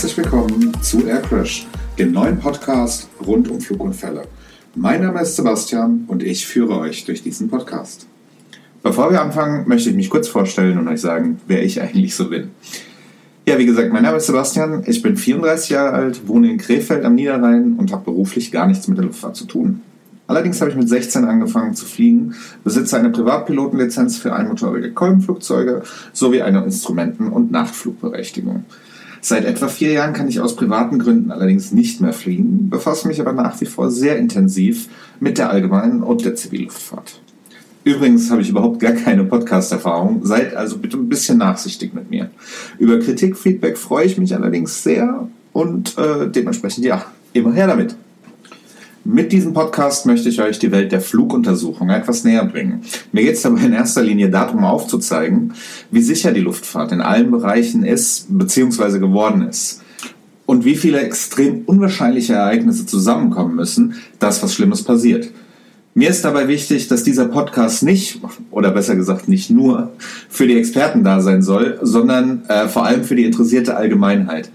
Herzlich willkommen zu Aircrash, dem neuen Podcast rund um Flugunfälle. Mein Name ist Sebastian und ich führe euch durch diesen Podcast. Bevor wir anfangen, möchte ich mich kurz vorstellen und euch sagen, wer ich eigentlich so bin. Ja, wie gesagt, mein Name ist Sebastian, ich bin 34 Jahre alt, wohne in Krefeld am Niederrhein und habe beruflich gar nichts mit der Luftfahrt zu tun. Allerdings habe ich mit 16 angefangen zu fliegen, besitze eine Privatpilotenlizenz für einmotorige Kolbenflugzeuge sowie eine Instrumenten- und Nachtflugberechtigung. Seit etwa vier Jahren kann ich aus privaten Gründen allerdings nicht mehr fliegen, befasse mich aber nach wie vor sehr intensiv mit der allgemeinen und der Zivilluftfahrt. Übrigens habe ich überhaupt gar keine Podcast-Erfahrung, seid also bitte ein bisschen nachsichtig mit mir. Über Kritik, Feedback freue ich mich allerdings sehr und äh, dementsprechend ja, immer her damit. Mit diesem Podcast möchte ich euch die Welt der Fluguntersuchung etwas näher bringen. Mir geht es dabei in erster Linie darum aufzuzeigen, wie sicher die Luftfahrt in allen Bereichen ist bzw. geworden ist. Und wie viele extrem unwahrscheinliche Ereignisse zusammenkommen müssen, dass was Schlimmes passiert. Mir ist dabei wichtig, dass dieser Podcast nicht, oder besser gesagt nicht nur, für die Experten da sein soll, sondern äh, vor allem für die interessierte Allgemeinheit.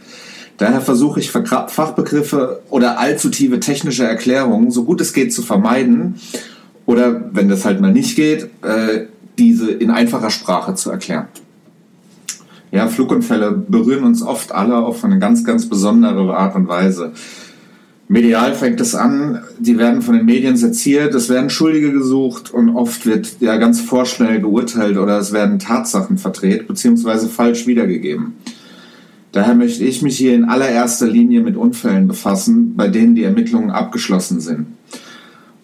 Daher versuche ich Fachbegriffe oder allzu tiefe technische Erklärungen so gut es geht zu vermeiden oder, wenn das halt mal nicht geht, äh, diese in einfacher Sprache zu erklären. Ja, Flugunfälle berühren uns oft alle auf eine ganz, ganz besondere Art und Weise. Medial fängt es an, die werden von den Medien seziert, es werden Schuldige gesucht und oft wird ja ganz vorschnell geurteilt oder es werden Tatsachen verdreht bzw. falsch wiedergegeben. Daher möchte ich mich hier in allererster Linie mit Unfällen befassen, bei denen die Ermittlungen abgeschlossen sind.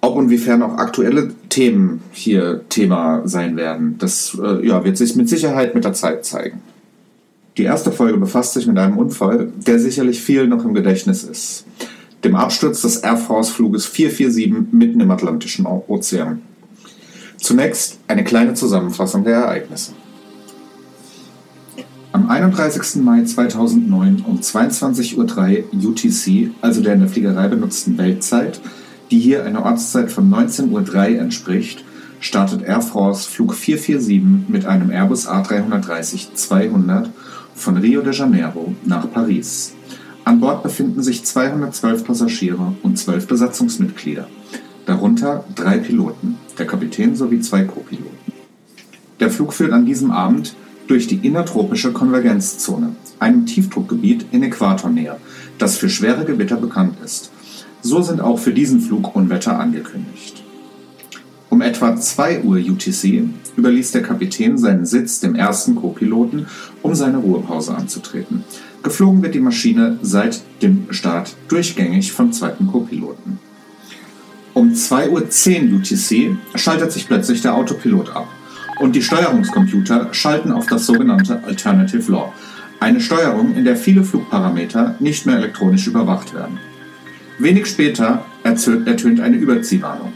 Ob und wiefern auch aktuelle Themen hier Thema sein werden, das äh, ja, wird sich mit Sicherheit mit der Zeit zeigen. Die erste Folge befasst sich mit einem Unfall, der sicherlich viel noch im Gedächtnis ist. Dem Absturz des Air Force Fluges 447 mitten im Atlantischen Ozean. Zunächst eine kleine Zusammenfassung der Ereignisse. Am 31. Mai 2009 um 22.03 Uhr UTC, also der in der Fliegerei benutzten Weltzeit, die hier einer Ortszeit von 19.03 Uhr entspricht, startet Air France Flug 447 mit einem Airbus A330-200 von Rio de Janeiro nach Paris. An Bord befinden sich 212 Passagiere und 12 Besatzungsmitglieder, darunter drei Piloten, der Kapitän sowie zwei Co-Piloten. Der Flug führt an diesem Abend durch die innertropische Konvergenzzone, einem Tiefdruckgebiet in Äquatornähe, das für schwere Gewitter bekannt ist. So sind auch für diesen Flug Unwetter angekündigt. Um etwa 2 Uhr UTC überließ der Kapitän seinen Sitz dem ersten Co-Piloten, um seine Ruhepause anzutreten. Geflogen wird die Maschine seit dem Start durchgängig vom zweiten Co-Piloten. Um 2.10 Uhr UTC schaltet sich plötzlich der Autopilot ab und die Steuerungscomputer schalten auf das sogenannte Alternative Law, eine Steuerung, in der viele Flugparameter nicht mehr elektronisch überwacht werden. Wenig später ertönt eine Überziehwarnung.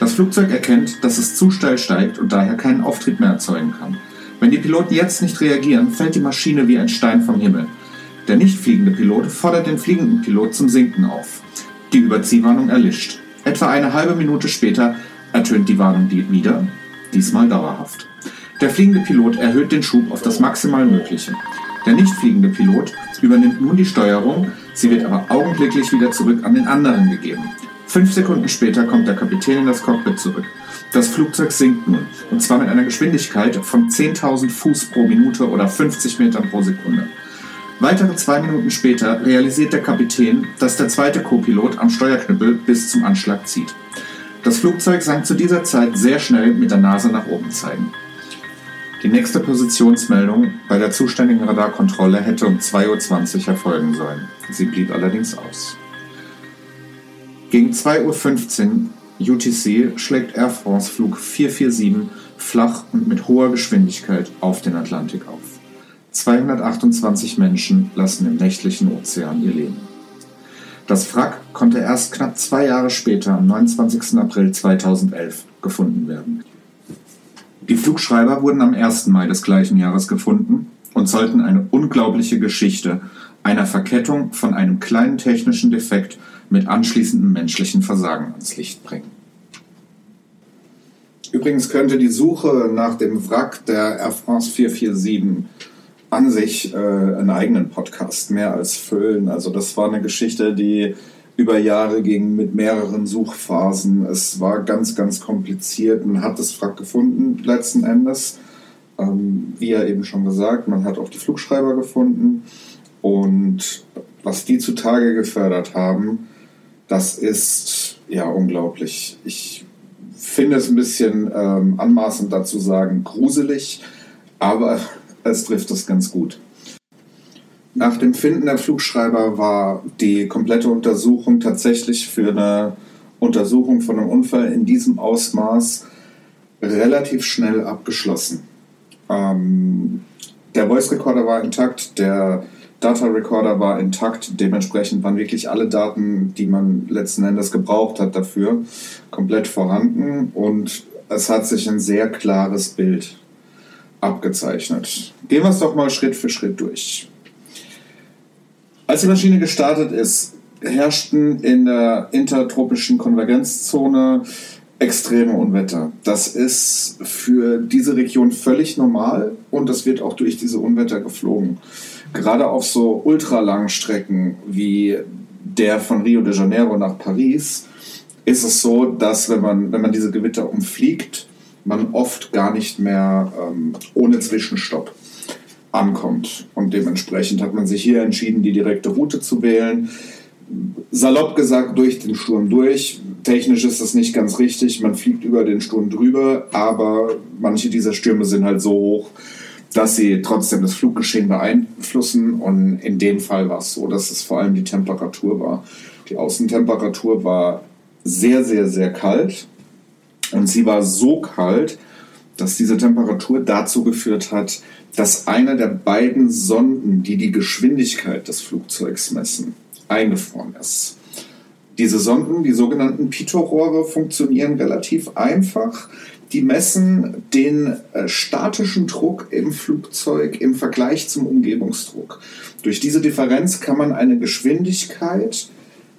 Das Flugzeug erkennt, dass es zu steil steigt und daher keinen Auftrieb mehr erzeugen kann. Wenn die Piloten jetzt nicht reagieren, fällt die Maschine wie ein Stein vom Himmel. Der nicht fliegende Pilot fordert den fliegenden Pilot zum Sinken auf. Die Überziehwarnung erlischt. Etwa eine halbe Minute später ertönt die Warnung wieder, diesmal dauerhaft. Der fliegende Pilot erhöht den Schub auf das maximal Mögliche. Der nicht fliegende Pilot übernimmt nun die Steuerung, sie wird aber augenblicklich wieder zurück an den anderen gegeben. Fünf Sekunden später kommt der Kapitän in das Cockpit zurück. Das Flugzeug sinkt nun, und zwar mit einer Geschwindigkeit von 10.000 Fuß pro Minute oder 50 Metern pro Sekunde. Weitere zwei Minuten später realisiert der Kapitän, dass der zweite Co-Pilot am Steuerknüppel bis zum Anschlag zieht. Das Flugzeug sank zu dieser Zeit sehr schnell mit der Nase nach oben zeigen. Die nächste Positionsmeldung bei der zuständigen Radarkontrolle hätte um 2.20 Uhr erfolgen sollen. Sie blieb allerdings aus. Gegen 2.15 Uhr UTC schlägt Air France Flug 447 flach und mit hoher Geschwindigkeit auf den Atlantik auf. 228 Menschen lassen im nächtlichen Ozean ihr Leben. Das Wrack konnte erst knapp zwei Jahre später, am 29. April 2011, gefunden werden. Die Flugschreiber wurden am 1. Mai des gleichen Jahres gefunden und sollten eine unglaubliche Geschichte einer Verkettung von einem kleinen technischen Defekt mit anschließendem menschlichen Versagen ans Licht bringen. Übrigens könnte die Suche nach dem Wrack der Air France 447 an sich äh, einen eigenen Podcast mehr als füllen. Also das war eine Geschichte, die über Jahre ging mit mehreren Suchphasen. Es war ganz, ganz kompliziert. Man hat das Wrack gefunden letzten Endes. Ähm, wie ja eben schon gesagt, man hat auch die Flugschreiber gefunden. Und was die zutage gefördert haben, das ist ja unglaublich. Ich finde es ein bisschen ähm, anmaßend dazu sagen, gruselig, aber es trifft es ganz gut. Nach dem Finden der Flugschreiber war die komplette Untersuchung tatsächlich für eine Untersuchung von einem Unfall in diesem Ausmaß relativ schnell abgeschlossen. Ähm, der Voice Recorder war intakt, der Data Recorder war intakt, dementsprechend waren wirklich alle Daten, die man letzten Endes gebraucht hat dafür, komplett vorhanden und es hat sich ein sehr klares Bild abgezeichnet. Gehen wir es doch mal Schritt für Schritt durch. Als die Maschine gestartet ist, herrschten in der intertropischen Konvergenzzone extreme Unwetter. Das ist für diese Region völlig normal und das wird auch durch diese Unwetter geflogen gerade auf so ultralangen Strecken wie der von Rio de Janeiro nach Paris ist es so, dass wenn man, wenn man diese Gewitter umfliegt, man oft gar nicht mehr ähm, ohne Zwischenstopp ankommt. Und dementsprechend hat man sich hier entschieden, die direkte Route zu wählen. Salopp gesagt, durch den Sturm durch. Technisch ist das nicht ganz richtig. Man fliegt über den Sturm drüber, aber manche dieser Stürme sind halt so hoch, dass sie trotzdem das Fluggeschehen beeinflussen. Und in dem Fall war es so, dass es vor allem die Temperatur war. Die Außentemperatur war sehr, sehr, sehr kalt. Und sie war so kalt, dass diese Temperatur dazu geführt hat, dass eine der beiden Sonden, die die Geschwindigkeit des Flugzeugs messen, eingefroren ist. Diese Sonden, die sogenannten Pitot-Rohre, funktionieren relativ einfach. Die messen den äh, statischen Druck im Flugzeug im Vergleich zum Umgebungsdruck. Durch diese Differenz kann man eine Geschwindigkeit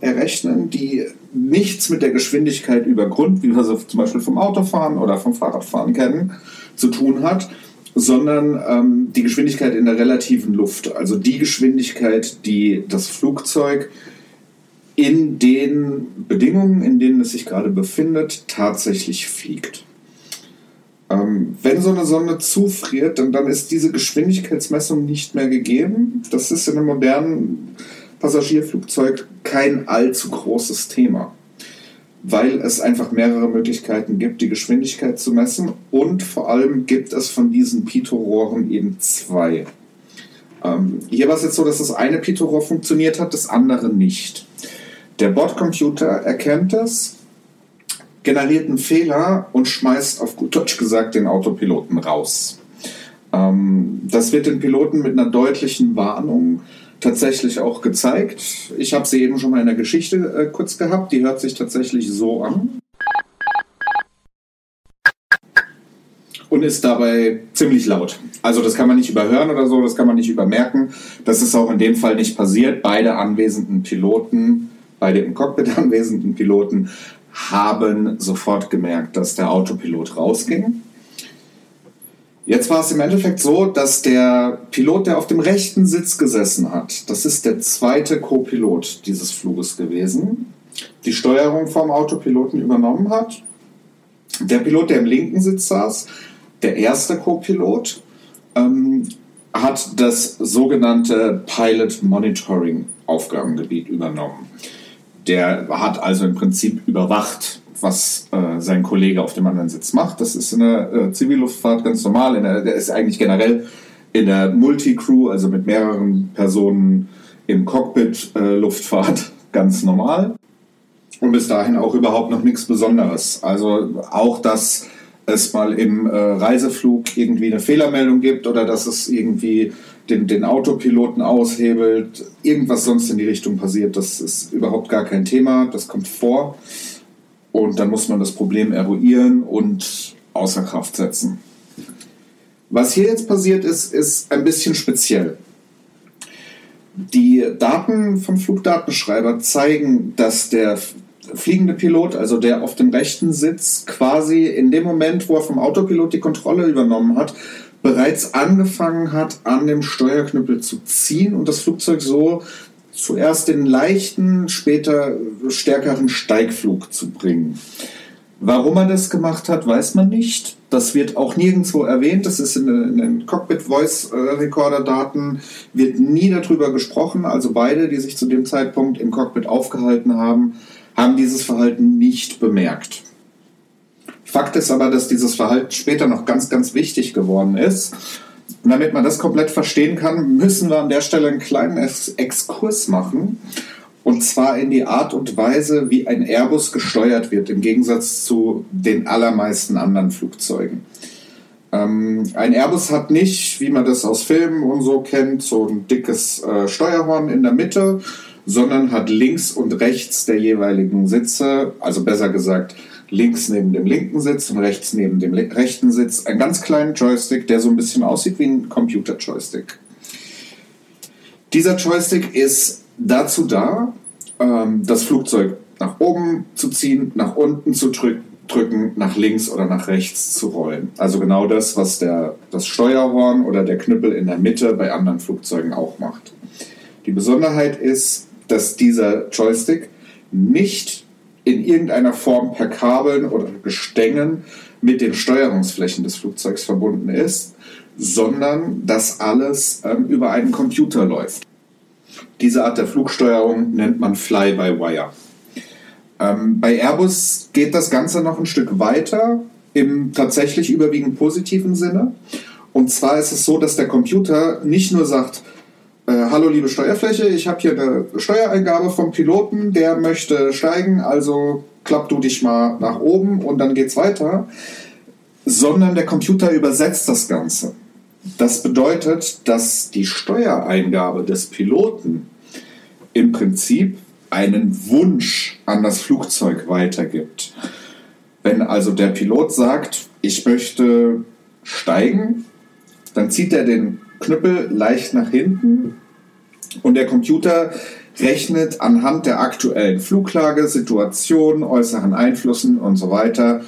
errechnen, die nichts mit der Geschwindigkeit über Grund, wie wir sie zum Beispiel vom Autofahren oder vom Fahrradfahren kennen, zu tun hat, sondern ähm, die Geschwindigkeit in der relativen Luft, also die Geschwindigkeit, die das Flugzeug in den Bedingungen, in denen es sich gerade befindet, tatsächlich fliegt. Ähm, wenn so eine Sonde zufriert, dann, dann ist diese Geschwindigkeitsmessung nicht mehr gegeben. Das ist in einem modernen Passagierflugzeug kein allzu großes Thema, weil es einfach mehrere Möglichkeiten gibt, die Geschwindigkeit zu messen und vor allem gibt es von diesen Pitot-Rohren eben zwei. Ähm, hier war es jetzt so, dass das eine Pitot-Rohr funktioniert hat, das andere nicht. Der Bordcomputer erkennt es generiert einen Fehler und schmeißt auf gut Deutsch gesagt den Autopiloten raus. Ähm, das wird den Piloten mit einer deutlichen Warnung tatsächlich auch gezeigt. Ich habe sie eben schon mal in der Geschichte äh, kurz gehabt. Die hört sich tatsächlich so an. Und ist dabei ziemlich laut. Also das kann man nicht überhören oder so, das kann man nicht übermerken. Das ist auch in dem Fall nicht passiert. Beide anwesenden Piloten, beide im Cockpit anwesenden Piloten haben sofort gemerkt, dass der Autopilot rausging. Jetzt war es im Endeffekt so, dass der Pilot, der auf dem rechten Sitz gesessen hat, das ist der zweite Co-Pilot dieses Fluges gewesen, die Steuerung vom Autopiloten übernommen hat. Der Pilot, der im linken Sitz saß, der erste Co-Pilot, ähm, hat das sogenannte Pilot Monitoring Aufgabengebiet übernommen. Der hat also im Prinzip überwacht, was äh, sein Kollege auf dem anderen Sitz macht. Das ist in der äh, Zivilluftfahrt ganz normal. In der, der ist eigentlich generell in der Multicrew, also mit mehreren Personen im Cockpit äh, Luftfahrt ganz normal. Und bis dahin auch überhaupt noch nichts Besonderes. Also auch, dass es mal im äh, Reiseflug irgendwie eine Fehlermeldung gibt oder dass es irgendwie den, den Autopiloten aushebelt, irgendwas sonst in die Richtung passiert, das ist überhaupt gar kein Thema, das kommt vor. Und dann muss man das Problem eruieren und außer Kraft setzen. Was hier jetzt passiert ist, ist ein bisschen speziell. Die Daten vom Flugdatenschreiber zeigen, dass der fliegende Pilot, also der auf dem rechten Sitz, quasi in dem Moment, wo er vom Autopilot die Kontrolle übernommen hat, bereits angefangen hat, an dem Steuerknüppel zu ziehen und das Flugzeug so zuerst den leichten, später stärkeren Steigflug zu bringen. Warum er das gemacht hat, weiß man nicht. Das wird auch nirgendwo erwähnt. Das ist in den Cockpit Voice Recorder Daten, wird nie darüber gesprochen. Also beide, die sich zu dem Zeitpunkt im Cockpit aufgehalten haben, haben dieses Verhalten nicht bemerkt. Fakt ist aber, dass dieses Verhalten später noch ganz, ganz wichtig geworden ist. Und damit man das komplett verstehen kann, müssen wir an der Stelle einen kleinen Exkurs machen. Und zwar in die Art und Weise, wie ein Airbus gesteuert wird, im Gegensatz zu den allermeisten anderen Flugzeugen. Ähm, ein Airbus hat nicht, wie man das aus Filmen und so kennt, so ein dickes äh, Steuerhorn in der Mitte, sondern hat links und rechts der jeweiligen Sitze, also besser gesagt links neben dem linken Sitz und rechts neben dem rechten Sitz, einen ganz kleinen Joystick, der so ein bisschen aussieht wie ein Computer-Joystick. Dieser Joystick ist dazu da, ähm, das Flugzeug nach oben zu ziehen, nach unten zu drücken, drücken, nach links oder nach rechts zu rollen. Also genau das, was der, das Steuerhorn oder der Knüppel in der Mitte bei anderen Flugzeugen auch macht. Die Besonderheit ist, dass dieser Joystick nicht in irgendeiner Form per Kabeln oder Gestängen mit den Steuerungsflächen des Flugzeugs verbunden ist, sondern dass alles ähm, über einen Computer läuft. Diese Art der Flugsteuerung nennt man Fly-by-Wire. Ähm, bei Airbus geht das Ganze noch ein Stück weiter im tatsächlich überwiegend positiven Sinne. Und zwar ist es so, dass der Computer nicht nur sagt, hallo liebe Steuerfläche, ich habe hier eine Steuereingabe vom Piloten, der möchte steigen, also klapp du dich mal nach oben und dann geht's weiter, sondern der Computer übersetzt das Ganze. Das bedeutet, dass die Steuereingabe des Piloten im Prinzip einen Wunsch an das Flugzeug weitergibt. Wenn also der Pilot sagt, ich möchte steigen, dann zieht er den Knüppel leicht nach hinten und der Computer rechnet anhand der aktuellen Fluglage, Situation, äußeren Einflüssen und so weiter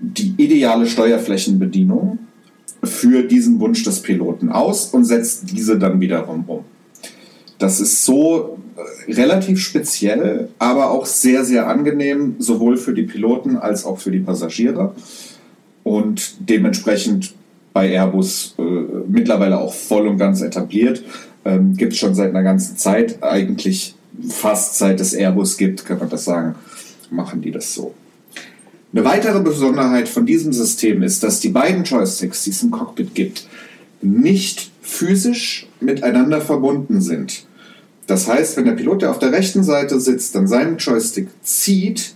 die ideale Steuerflächenbedienung für diesen Wunsch des Piloten aus und setzt diese dann wiederum um. Das ist so äh, relativ speziell, aber auch sehr, sehr angenehm, sowohl für die Piloten als auch für die Passagiere. Und dementsprechend bei Airbus äh, mittlerweile auch voll und ganz etabliert. Ähm, gibt es schon seit einer ganzen Zeit, eigentlich fast seit es Airbus gibt, kann man das sagen, machen die das so. Eine weitere Besonderheit von diesem System ist, dass die beiden Joysticks, die es im Cockpit gibt, nicht physisch miteinander verbunden sind. Das heißt, wenn der Pilot, der auf der rechten Seite sitzt, dann seinen Joystick zieht,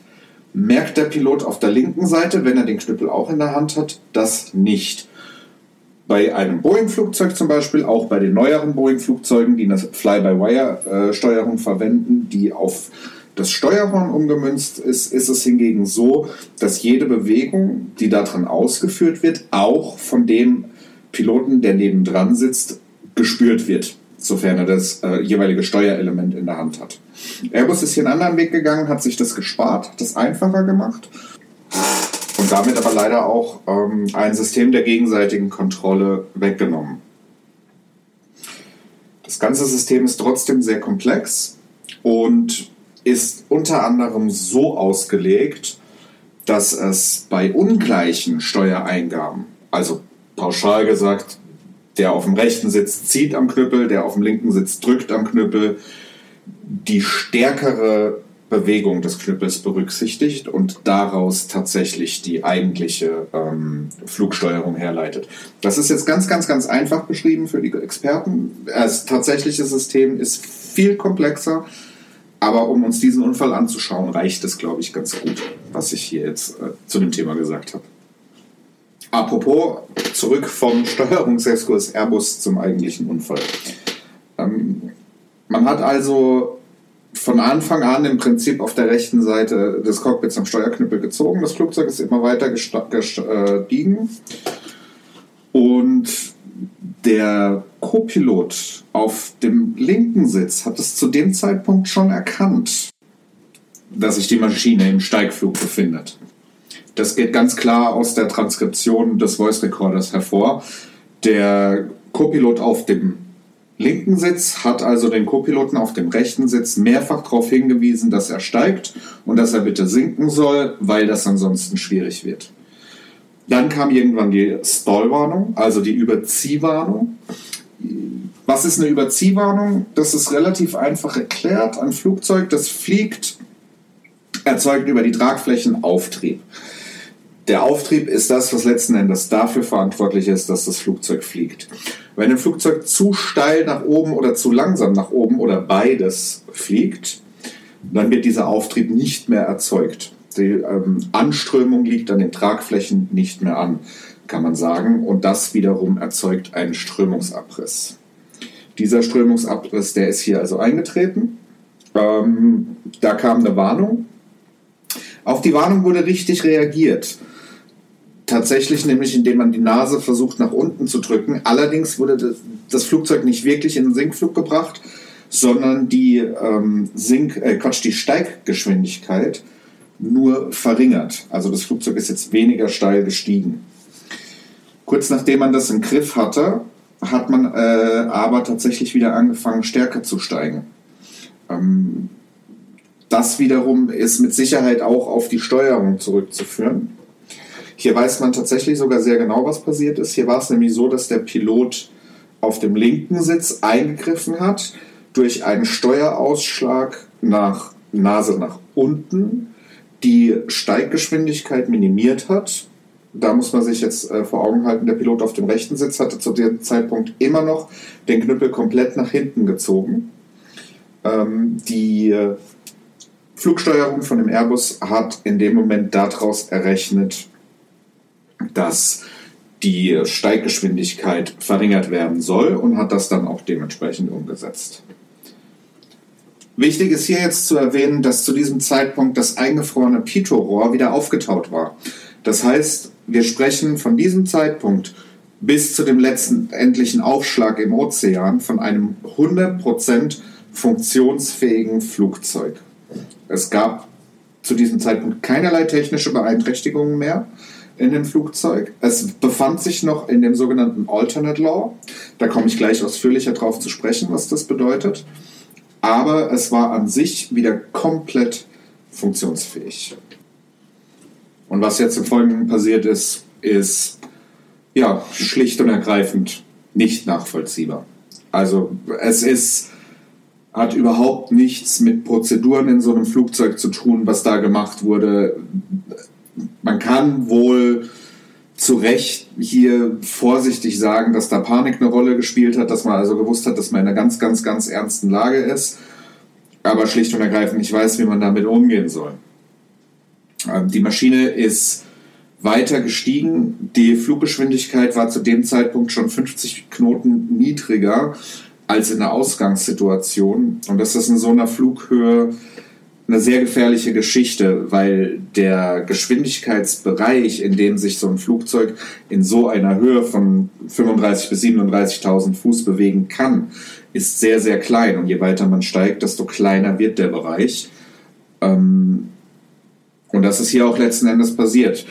merkt der Pilot auf der linken Seite, wenn er den Knüppel auch in der Hand hat, das nicht. Bei einem Boeing-Flugzeug zum Beispiel, auch bei den neueren Boeing-Flugzeugen, die eine Fly-by-Wire-Steuerung verwenden, die auf das Steuerhorn umgemünzt ist, ist es hingegen so, dass jede Bewegung, die daran ausgeführt wird, auch von dem Piloten, der nebendran sitzt, gespürt wird, sofern er das äh, jeweilige Steuerelement in der Hand hat. Airbus ist hier einen anderen Weg gegangen, hat sich das gespart, das einfacher gemacht und damit aber leider auch ähm, ein System der gegenseitigen Kontrolle weggenommen. Das ganze System ist trotzdem sehr komplex und ist unter anderem so ausgelegt, dass es bei ungleichen Steuereingaben, also pauschal gesagt, der auf dem rechten Sitz zieht am Knüppel, der auf dem linken Sitz drückt am Knüppel, die stärkere Bewegung des Knüppels berücksichtigt und daraus tatsächlich die eigentliche ähm, Flugsteuerung herleitet. Das ist jetzt ganz, ganz, ganz einfach beschrieben für die Experten. Das tatsächliche System ist viel komplexer aber um uns diesen Unfall anzuschauen, reicht es, glaube ich, ganz gut, was ich hier jetzt äh, zu dem Thema gesagt habe. Apropos, zurück vom Steuerungsexkurs Airbus zum eigentlichen Unfall. Ähm, man hat also von Anfang an im Prinzip auf der rechten Seite des Cockpits am Steuerknüppel gezogen. Das Flugzeug ist immer weiter gestiegen. Und der Co-Pilot auf dem linken Sitz hat es zu dem Zeitpunkt schon erkannt. dass sich die Maschine im Steigflug befindet. Das geht ganz klar aus der Transkription des Voice Recorders hervor. Der Copilot auf dem linken Sitz hat also den Copiloten auf dem rechten Sitz mehrfach darauf hingewiesen, dass er steigt und dass er bitte sinken soll, weil das ansonsten schwierig wird. Dann kam irgendwann die Stallwarnung, also die Überziehwarnung. Was ist eine Überziehwarnung? Das ist relativ einfach erklärt. Ein Flugzeug, das fliegt, erzeugt über die Tragflächen Auftrieb. Der Auftrieb ist das, was letzten Endes dafür verantwortlich ist, dass das Flugzeug fliegt. Wenn ein Flugzeug zu steil nach oben oder zu langsam nach oben oder beides fliegt, dann wird dieser Auftrieb nicht mehr erzeugt. Die ähm, Anströmung liegt an den Tragflächen nicht mehr an, kann man sagen. Und das wiederum erzeugt einen Strömungsabriss. Dieser Strömungsabriss, der ist hier also eingetreten. Ähm, da kam eine Warnung. Auf die Warnung wurde richtig reagiert. Tatsächlich nämlich, indem man die Nase versucht nach unten zu drücken. Allerdings wurde das Flugzeug nicht wirklich in den Sinkflug gebracht, sondern die, ähm, Sink, äh, Quatsch, die Steiggeschwindigkeit nur verringert. Also das Flugzeug ist jetzt weniger steil gestiegen. Kurz nachdem man das im Griff hatte, hat man äh, aber tatsächlich wieder angefangen, stärker zu steigen. Ähm, das wiederum ist mit Sicherheit auch auf die Steuerung zurückzuführen. Hier weiß man tatsächlich sogar sehr genau, was passiert ist. Hier war es nämlich so, dass der Pilot auf dem linken Sitz eingegriffen hat, durch einen Steuerausschlag nach Nase nach unten die Steiggeschwindigkeit minimiert hat. Da muss man sich jetzt äh, vor Augen halten, der Pilot auf dem rechten Sitz hatte zu dem Zeitpunkt immer noch den Knüppel komplett nach hinten gezogen. Ähm, die äh, Flugsteuerung von dem Airbus hat in dem Moment daraus errechnet, dass die Steiggeschwindigkeit verringert werden soll und hat das dann auch dementsprechend umgesetzt. Wichtig ist hier jetzt zu erwähnen, dass zu diesem Zeitpunkt das eingefrorene Pitot-Rohr wieder aufgetaut war. Das heißt, wir sprechen von diesem Zeitpunkt bis zu dem letzten endlichen Aufschlag im Ozean von einem 100% funktionsfähigen Flugzeug. Es gab zu diesem Zeitpunkt keinerlei technische Beeinträchtigungen mehr in dem Flugzeug. Es befand sich noch in dem sogenannten Alternate Law. Da komme ich gleich ausführlicher drauf zu sprechen, was das bedeutet. Aber es war an sich wieder komplett funktionsfähig. Und was jetzt im Folgenden passiert ist, ist ja schlicht und ergreifend nicht nachvollziehbar. Also es ist hat überhaupt nichts mit Prozeduren in so einem Flugzeug zu tun, was da gemacht wurde man kann wohl zu Recht hier vorsichtig sagen, dass da Panik eine Rolle gespielt hat, dass man also gewusst hat, dass man in einer ganz, ganz, ganz ernsten Lage ist, aber schlicht und ergreifend nicht weiß, wie man damit umgehen soll. Ähm, die Maschine ist weiter gestiegen. Die Fluggeschwindigkeit war zu dem Zeitpunkt schon 50 Knoten niedriger als in der Ausgangssituation. Und das ist in so einer Flughöhe eine sehr gefährliche Geschichte, weil der Geschwindigkeitsbereich, in dem sich so ein Flugzeug in so einer Höhe von 35.000 bis 37.000 Fuß bewegen kann, ist sehr, sehr klein. Und je weiter man steigt, desto kleiner wird der Bereich. Ähm, und das ist hier auch letzten Endes passiert.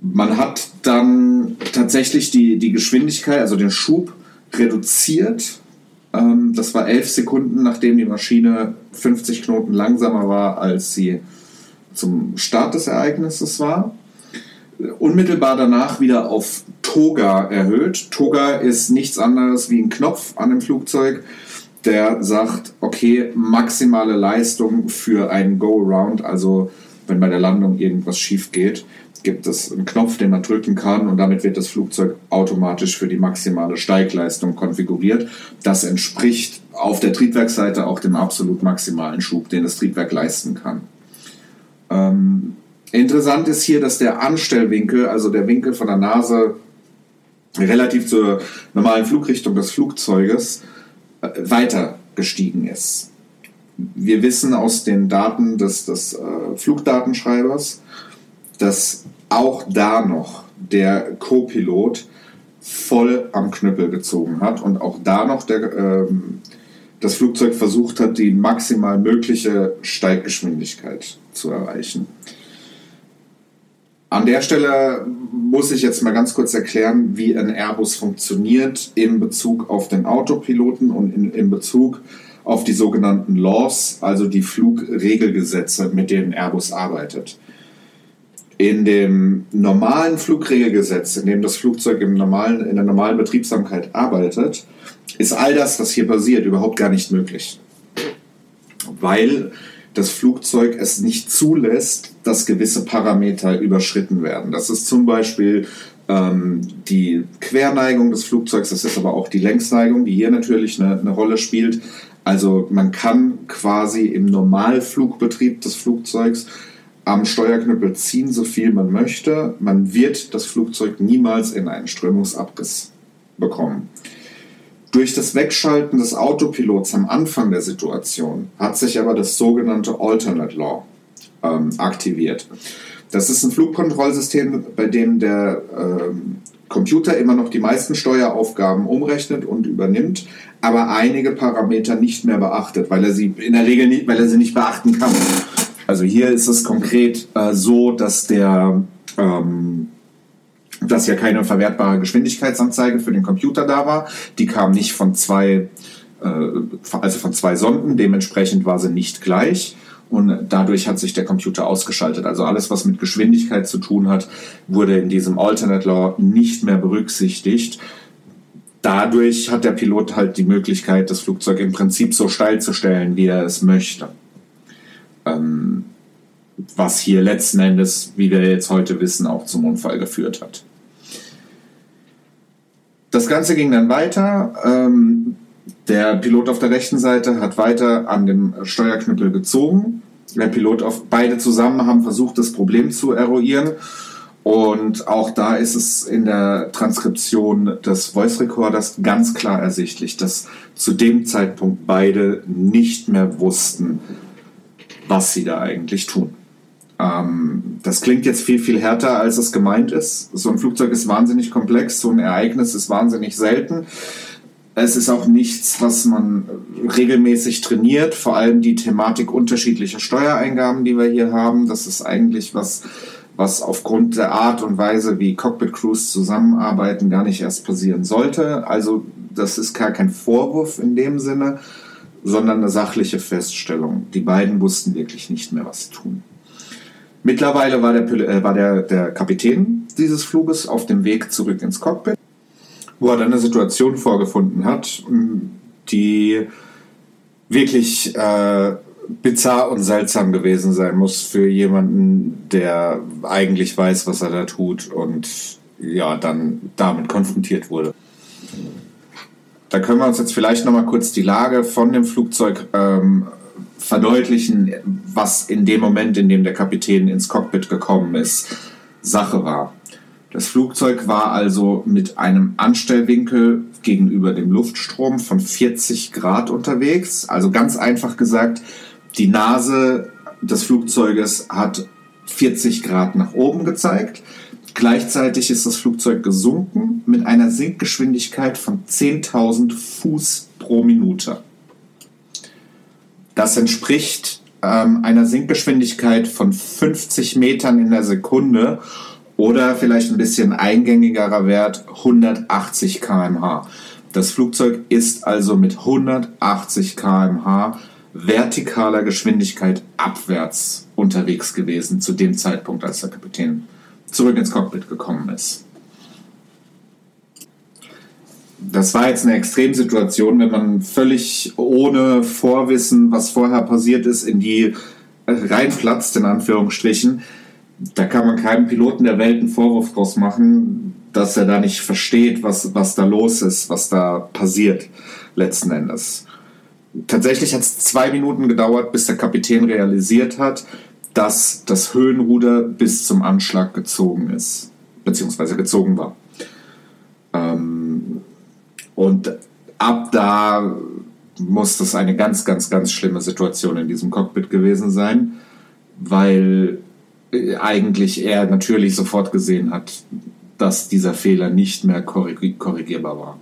Man hat dann tatsächlich die, die Geschwindigkeit, also den Schub reduziert ähm, das war elf Sekunden, nachdem die Maschine 50 Knoten langsamer war, als sie zum Start des Ereignisses war. Unmittelbar danach wieder auf Toga erhöht. Toga ist nichts anderes wie ein Knopf an dem Flugzeug, der sagt, okay, maximale Leistung für einen Go-Around, also wenn bei der Landung irgendwas schief geht gibt es einen Knopf, den man drücken kann und damit wird das Flugzeug automatisch für die maximale Steigleistung konfiguriert. Das entspricht auf der Triebwerksseite auch dem absolut maximalen Schub, den das Triebwerk leisten kann. Ähm, interessant ist hier, dass der Anstellwinkel, also der Winkel von der Nase relativ zur normalen Flugrichtung des Flugzeuges, äh, weiter gestiegen ist. Wir wissen aus den Daten des, des äh, Flugdatenschreibers, dass auch da noch der Co-Pilot voll am Knüppel gezogen hat und auch da noch der, ähm, das Flugzeug versucht hat, die maximal mögliche Steiggeschwindigkeit zu erreichen. An der Stelle muss ich jetzt mal ganz kurz erklären, wie ein Airbus funktioniert in Bezug auf den Autopiloten und in, in Bezug auf die sogenannten Laws, also die Flugregelgesetze, mit denen Airbus arbeitet. In dem normalen Flugregelgesetz, in dem das Flugzeug im normalen, in der normalen Betriebsamkeit arbeitet, ist all das, was hier passiert, überhaupt gar nicht möglich. Weil das Flugzeug es nicht zulässt, dass gewisse Parameter überschritten werden. Das ist zum Beispiel ähm, die Querneigung des Flugzeugs, das ist aber auch die Längsneigung, die hier natürlich eine, eine Rolle spielt. Also man kann quasi im Normalflugbetrieb des Flugzeugs am Steuerknüppel ziehen, so viel man möchte. Man wird das Flugzeug niemals in einen Strömungsabriss bekommen. Durch das Wegschalten des Autopilots am Anfang der Situation hat sich aber das sogenannte Alternate Law ähm, aktiviert. Das ist ein Flugkontrollsystem, bei dem der ähm, Computer immer noch die meisten Steueraufgaben umrechnet und übernimmt, aber einige Parameter nicht mehr beachtet, weil er sie in der Regel nicht, weil er sie nicht beachten kann. Also hier ist es konkret äh, so, dass der ähm, dass ja keine verwertbare Geschwindigkeitsanzeige für den Computer da war. Die kam nicht von zwei, äh, also von zwei Sonden, dementsprechend war sie nicht gleich. Und dadurch hat sich der Computer ausgeschaltet. Also alles, was mit Geschwindigkeit zu tun hat, wurde in diesem Alternate Law nicht mehr berücksichtigt. Dadurch hat der Pilot halt die Möglichkeit, das Flugzeug im Prinzip so steil zu stellen, wie er es möchte. Ähm, was hier letzten Endes, wie wir jetzt heute wissen, auch zum Unfall geführt hat. Das Ganze ging dann weiter. Ähm, der Pilot auf der rechten Seite hat weiter an dem Steuerknüppel gezogen. Der Pilot auf beide zusammen haben versucht, das Problem zu eruieren. Und auch da ist es in der Transkription des Voice Recorders ganz klar ersichtlich, dass zu dem Zeitpunkt beide nicht mehr wussten, was sie da eigentlich tun. Ähm, das klingt jetzt viel, viel härter, als es gemeint ist. So ein Flugzeug ist wahnsinnig komplex, so ein Ereignis ist wahnsinnig selten. Es ist auch nichts, was man regelmäßig trainiert, vor allem die Thematik unterschiedlicher Steuereingaben, die wir hier haben. Das ist eigentlich was, was aufgrund der Art und Weise, wie Cockpit Crews zusammenarbeiten, gar nicht erst passieren sollte. Also das ist gar kein Vorwurf in dem Sinne, sondern eine sachliche Feststellung. Die beiden wussten wirklich nicht mehr, was tun. Mittlerweile war, der, äh, war der, der Kapitän dieses Fluges auf dem Weg zurück ins Cockpit, wo er dann eine Situation vorgefunden hat, die wirklich äh, bizarr und seltsam gewesen sein muss für jemanden, der eigentlich weiß, was er da tut und ja, dann damit konfrontiert wurde. Da können wir uns jetzt vielleicht noch mal kurz die Lage von dem Flugzeug ähm, verdeutlichen, was in dem Moment, in dem der Kapitän ins Cockpit gekommen ist, Sache war. Das Flugzeug war also mit einem Anstellwinkel gegenüber dem Luftstrom von 40 Grad unterwegs. Also ganz einfach gesagt, die Nase des Flugzeuges hat 40 Grad nach oben gezeigt. Gleichzeitig ist das Flugzeug gesunken mit einer Sinkgeschwindigkeit von 10.000 Fuß pro Minute. Das entspricht ähm, einer Sinkgeschwindigkeit von 50 Metern in der Sekunde oder vielleicht ein bisschen eingängigerer Wert 180 km/h. Das Flugzeug ist also mit 180 km/h vertikaler Geschwindigkeit abwärts unterwegs gewesen zu dem Zeitpunkt, als der Kapitän zurück ins Cockpit gekommen ist das war jetzt eine Extremsituation, wenn man völlig ohne Vorwissen, was vorher passiert ist, in die reinplatzt, in Anführungsstrichen. Da kann man keinem Piloten der Welt einen Vorwurf draus machen, dass er da nicht versteht, was, was da los ist, was da passiert, letzten Endes. Tatsächlich hat es zwei Minuten gedauert, bis der Kapitän realisiert hat, dass das Höhenruder bis zum Anschlag gezogen ist, beziehungsweise gezogen war. Ähm, und ab da muss das eine ganz, ganz, ganz schlimme Situation in diesem Cockpit gewesen sein, weil eigentlich er natürlich sofort gesehen hat, dass dieser Fehler nicht mehr korrigierbar war.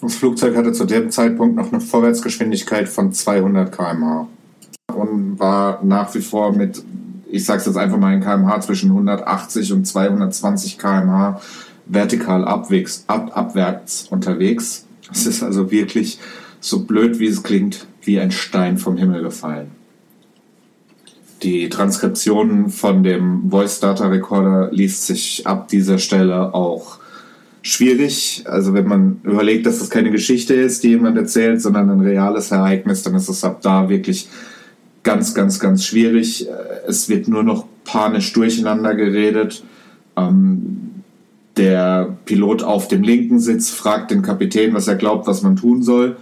Das Flugzeug hatte zu dem Zeitpunkt noch eine Vorwärtsgeschwindigkeit von 200 km/h und war nach wie vor mit, ich sage es jetzt einfach mal in km/h, zwischen 180 und 220 km/h vertikal abwegs, ab, abwärts unterwegs. Es ist also wirklich so blöd, wie es klingt, wie ein Stein vom Himmel gefallen. Die Transkription von dem Voice Data Recorder liest sich ab dieser Stelle auch schwierig. Also wenn man überlegt, dass das keine Geschichte ist, die jemand erzählt, sondern ein reales Ereignis, dann ist es ab da wirklich ganz, ganz, ganz schwierig. Es wird nur noch panisch durcheinander geredet. Ähm, der Pilot auf dem linken Sitz fragt den Kapitän, was er glaubt, was man tun soll.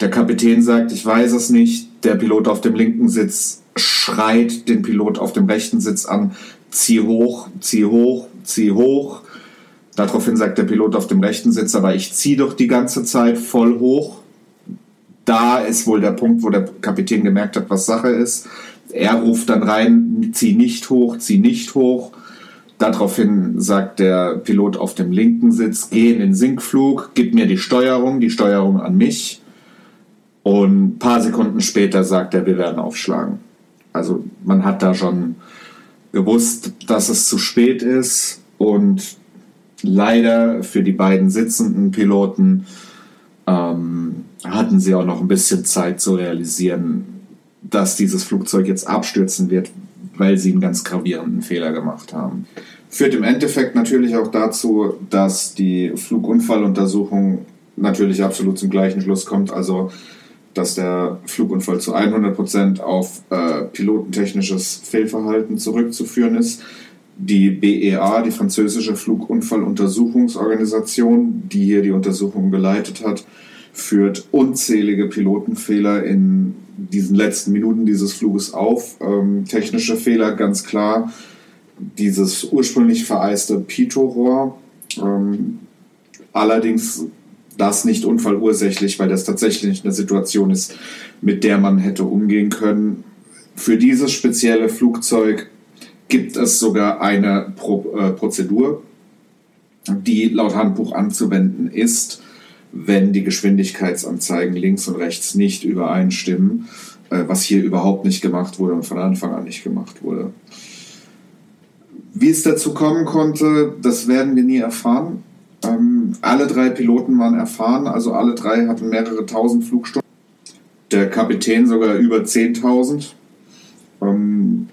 Der Kapitän sagt, ich weiß es nicht. Der Pilot auf dem linken Sitz schreit den Pilot auf dem rechten Sitz an, zieh hoch, zieh hoch, zieh hoch. Daraufhin sagt der Pilot auf dem rechten Sitz, aber ich ziehe doch die ganze Zeit voll hoch. Da ist wohl der Punkt, wo der Kapitän gemerkt hat, was Sache ist. Er ruft dann rein, zieh nicht hoch, zieh nicht hoch. Daraufhin sagt der Pilot auf dem linken Sitz, geh in den Sinkflug, gib mir die Steuerung, die Steuerung an mich. Und ein paar Sekunden später sagt er, wir werden aufschlagen. Also man hat da schon gewusst, dass es zu spät ist und leider für die beiden sitzenden Piloten ähm, hatten sie auch noch ein bisschen Zeit zu realisieren, dass dieses Flugzeug jetzt abstürzen wird, weil sie einen ganz gravierenden Fehler gemacht haben. Führt im Endeffekt natürlich auch dazu, dass die Flugunfalluntersuchung natürlich absolut zum gleichen Schluss kommt, also dass der Flugunfall zu 100% auf äh, pilotentechnisches Fehlverhalten zurückzuführen ist die BEA, die französische Flugunfalluntersuchungsorganisation, die hier die Untersuchung geleitet hat, führt unzählige Pilotenfehler in diesen letzten Minuten dieses Fluges auf. Ähm, technische Fehler ganz klar. Dieses ursprünglich vereiste Pitot-Rohr. Ähm, allerdings das nicht unfallursächlich, weil das tatsächlich eine Situation ist, mit der man hätte umgehen können. Für dieses spezielle Flugzeug gibt es sogar eine Pro, äh, Prozedur, die laut Handbuch anzuwenden ist, wenn die Geschwindigkeitsanzeigen links und rechts nicht übereinstimmen, äh, was hier überhaupt nicht gemacht wurde und von Anfang an nicht gemacht wurde. Wie es dazu kommen konnte, das werden wir nie erfahren. Ähm, alle drei Piloten waren erfahren, also alle drei hatten mehrere tausend Flugstunden. Der Kapitän sogar über 10.000. Ähm,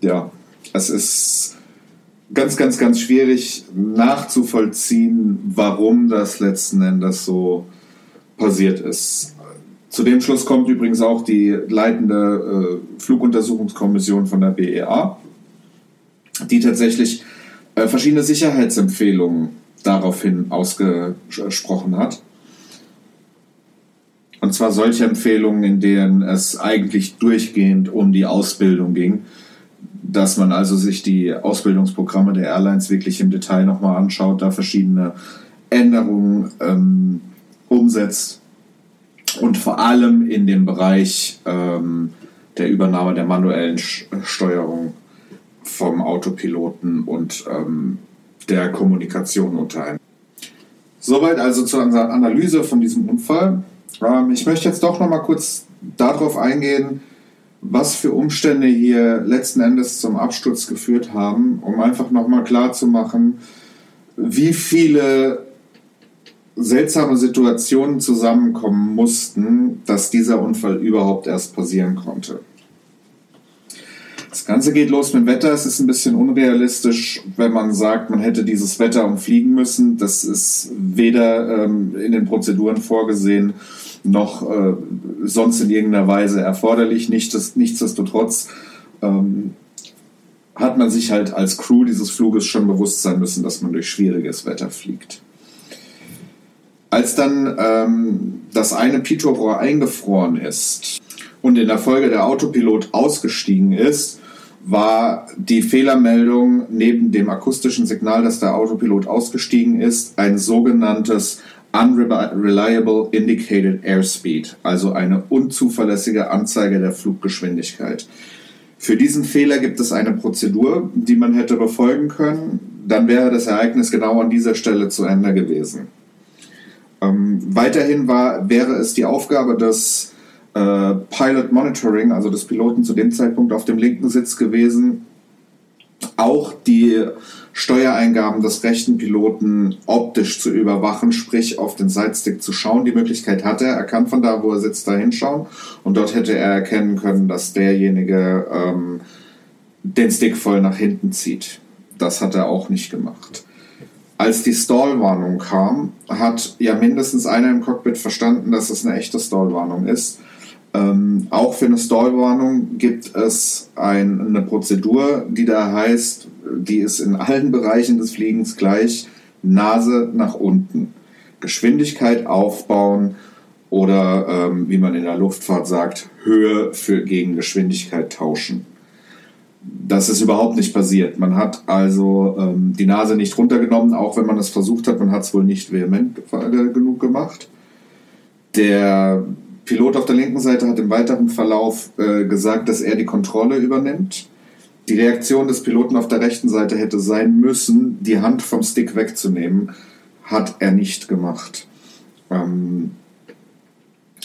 ja, es ist ganz, ganz, ganz schwierig nachzuvollziehen, warum das letzten Endes so passiert ist. Zu dem Schluss kommt übrigens auch die leitende äh, Fluguntersuchungskommission von der BEA, die tatsächlich äh, verschiedene Sicherheitsempfehlungen daraufhin ausgesprochen hat. Und zwar solche Empfehlungen, in denen es eigentlich durchgehend um die Ausbildung ging dass man also sich die Ausbildungsprogramme der Airlines wirklich im Detail nochmal anschaut, da verschiedene Änderungen ähm, umsetzt und vor allem in dem Bereich ähm, der Übernahme der manuellen Steuerung vom Autopiloten und ähm, der Kommunikation unter einem. Soweit also zu unserer Analyse von diesem Unfall. Ähm, ich möchte jetzt doch noch mal kurz darauf eingehen, was für Umstände hier letzten Endes zum Absturz geführt haben, um einfach nochmal klarzumachen, wie viele seltsame Situationen zusammenkommen mussten, dass dieser Unfall überhaupt erst passieren konnte. Das Ganze geht los mit Wetter. Es ist ein bisschen unrealistisch, wenn man sagt, man hätte dieses Wetter umfliegen müssen. Das ist weder ähm, in den Prozeduren vorgesehen, noch äh, sonst in irgendeiner Weise erforderlich. Nichts, nichtsdestotrotz ähm, hat man sich halt als Crew dieses Fluges schon bewusst sein müssen, dass man durch schwieriges Wetter fliegt. Als dann ähm, das eine Pitot-Rohr eingefroren ist und in der Folge der Autopilot ausgestiegen ist, war die Fehlermeldung neben dem akustischen Signal, dass der Autopilot ausgestiegen ist, ein sogenanntes Unreliable Indicated Airspeed, also eine unzuverlässige Anzeige der Fluggeschwindigkeit. Für diesen Fehler gibt es eine Prozedur, die man hätte befolgen können. Dann wäre das Ereignis genau an dieser Stelle zu Ende gewesen. Ähm, weiterhin war, wäre es die Aufgabe des äh, Pilot Monitoring, also des Piloten zu dem Zeitpunkt auf dem linken Sitz gewesen, auch die Steuereingaben des rechten Piloten optisch zu überwachen, sprich auf den Sidestick zu schauen. Die Möglichkeit hatte er, er kann von da, wo er sitzt, da hinschauen und dort hätte er erkennen können, dass derjenige ähm, den Stick voll nach hinten zieht. Das hat er auch nicht gemacht. Als die Stallwarnung kam, hat ja mindestens einer im Cockpit verstanden, dass es eine echte Stallwarnung ist ähm, auch für eine Stallwarnung gibt es ein, eine Prozedur, die da heißt, die ist in allen Bereichen des Fliegens gleich, Nase nach unten. Geschwindigkeit aufbauen oder ähm, wie man in der Luftfahrt sagt, Höhe für gegen Geschwindigkeit tauschen. Das ist überhaupt nicht passiert. Man hat also ähm, die Nase nicht runtergenommen, auch wenn man es versucht hat. Man hat es wohl nicht vehement genug gemacht. Der Pilot auf der linken Seite hat im weiteren Verlauf äh, gesagt, dass er die Kontrolle übernimmt. Die Reaktion des Piloten auf der rechten Seite hätte sein müssen, die Hand vom Stick wegzunehmen. Hat er nicht gemacht. Ähm,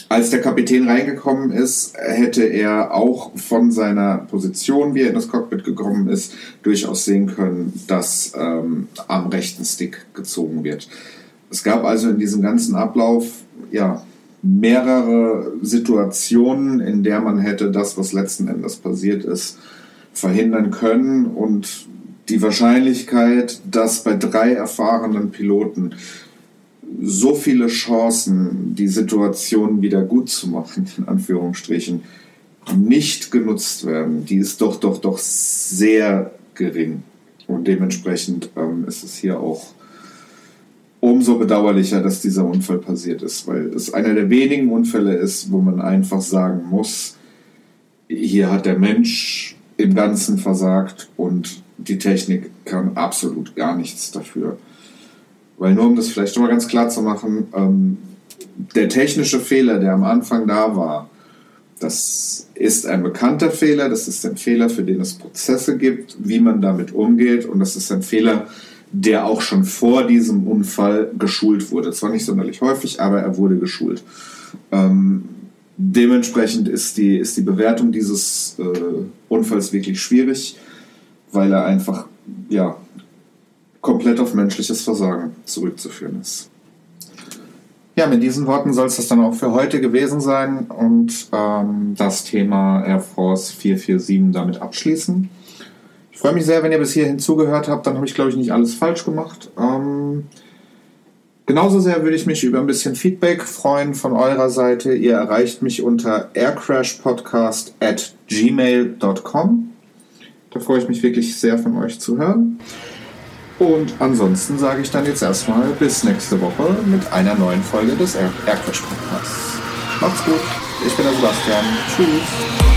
als der Kapitän reingekommen ist, hätte er auch von seiner Position, wie er in das Cockpit gekommen ist, durchaus sehen können, dass ähm, am rechten Stick gezogen wird. Es gab also in diesem ganzen Ablauf, ja, mehrere Situationen, in der man hätte das, was letzten Endes passiert ist, verhindern können. Und die Wahrscheinlichkeit, dass bei drei erfahrenen Piloten so viele Chancen, die Situation wieder gut zu machen, in Anführungsstrichen, nicht genutzt werden, die ist doch, doch, doch sehr gering. Und dementsprechend ähm, ist es hier auch umso bedauerlicher, dass dieser Unfall passiert ist, weil es einer der wenigen Unfälle ist, wo man einfach sagen muss, hier hat der Mensch im Ganzen versagt und die Technik kann absolut gar nichts dafür. Weil nur um das vielleicht schon mal ganz klar zu machen, ähm, der technische Fehler, der am Anfang da war, das ist ein bekannter Fehler, das ist ein Fehler, für den es Prozesse gibt, wie man damit umgeht und das ist ein Fehler, der auch schon vor diesem Unfall geschult wurde. Zwar nicht sonderlich häufig, aber er wurde geschult. Ähm, dementsprechend ist die, ist die Bewertung dieses äh, Unfalls wirklich schwierig, weil er einfach ja, komplett auf menschliches Versagen zurückzuführen ist. Ja, mit diesen Worten soll es das dann auch für heute gewesen sein und ähm, das Thema Air Force 447 damit abschließen. Ich freue mich sehr, wenn ihr bis hierhin zugehört habt. Dann habe ich, glaube ich, nicht alles falsch gemacht. Ähm, genauso sehr würde ich mich über ein bisschen Feedback freuen von eurer Seite. Ihr erreicht mich unter aircrashpodcast at gmail.com. Da freue ich mich wirklich sehr von euch zu hören. Und ansonsten sage ich dann jetzt erstmal bis nächste Woche mit einer neuen Folge des Air Aircrash Podcasts. Macht's gut. Ich bin der Sebastian. Tschüss.